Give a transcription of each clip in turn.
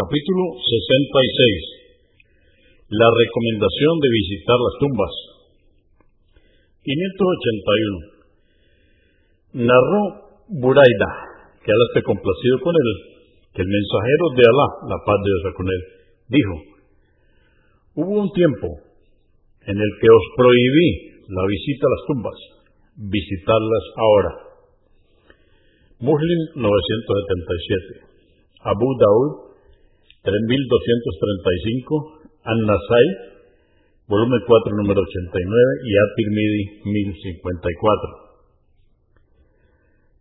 Capítulo 66. La recomendación de visitar las tumbas. 581. Narró Buraida, que Alá esté complacido con él, que el mensajero de Alá, la paz de Dios con él, dijo, hubo un tiempo en el que os prohibí la visita a las tumbas, visitarlas ahora. Muslim 977. Abu Daud 3235, An-Nasai, volumen 4, número 89, y At-Tirmidhi 1054.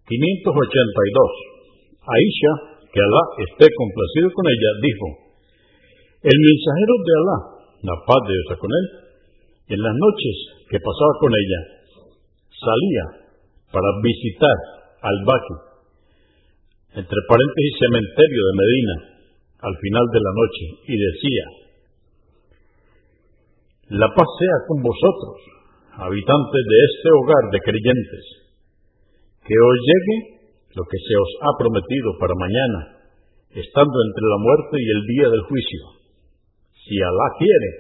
582. Aisha, que Alá esté complacido con ella, dijo, el mensajero de Alá, la paz de Dios con él, en las noches que pasaba con ella, salía para visitar al Baqi, entre paréntesis cementerio de Medina, al final de la noche, y decía, La paz sea con vosotros, habitantes de este hogar de creyentes, que os llegue lo que se os ha prometido para mañana, estando entre la muerte y el día del juicio. Si Alá quiere,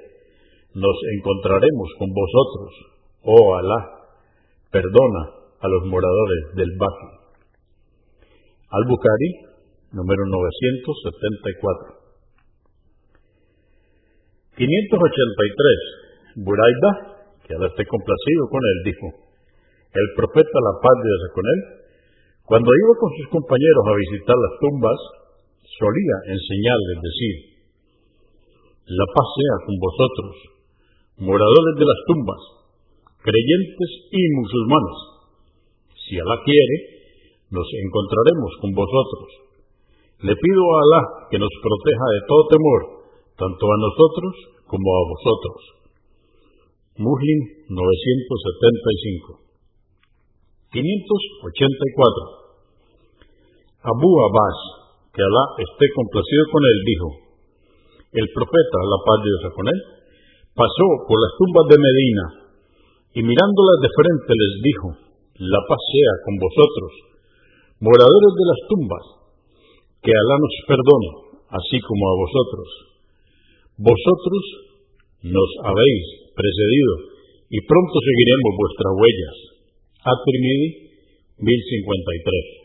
nos encontraremos con vosotros, oh Alá, perdona a los moradores del Baqi. Al-Bukhari, número 974. 583. Buraida, que ahora esté complacido con él, dijo, el profeta, la paz de Dios con él, cuando iba con sus compañeros a visitar las tumbas, solía enseñarles decir, la paz sea con vosotros, moradores de las tumbas, creyentes y musulmanes. Si Alá quiere, nos encontraremos con vosotros. Le pido a Alá que nos proteja de todo temor, tanto a nosotros como a vosotros. Muslim 975. 584. Abu Abbas, que Alá esté complacido con él, dijo, el profeta, la paz de Dios con él, pasó por las tumbas de Medina y mirándolas de frente les dijo, la paz sea con vosotros, moradores de las tumbas, que Alá nos perdone, así como a vosotros. Vosotros nos habéis precedido y pronto seguiremos vuestras huellas. At-Tirmidhi 1053.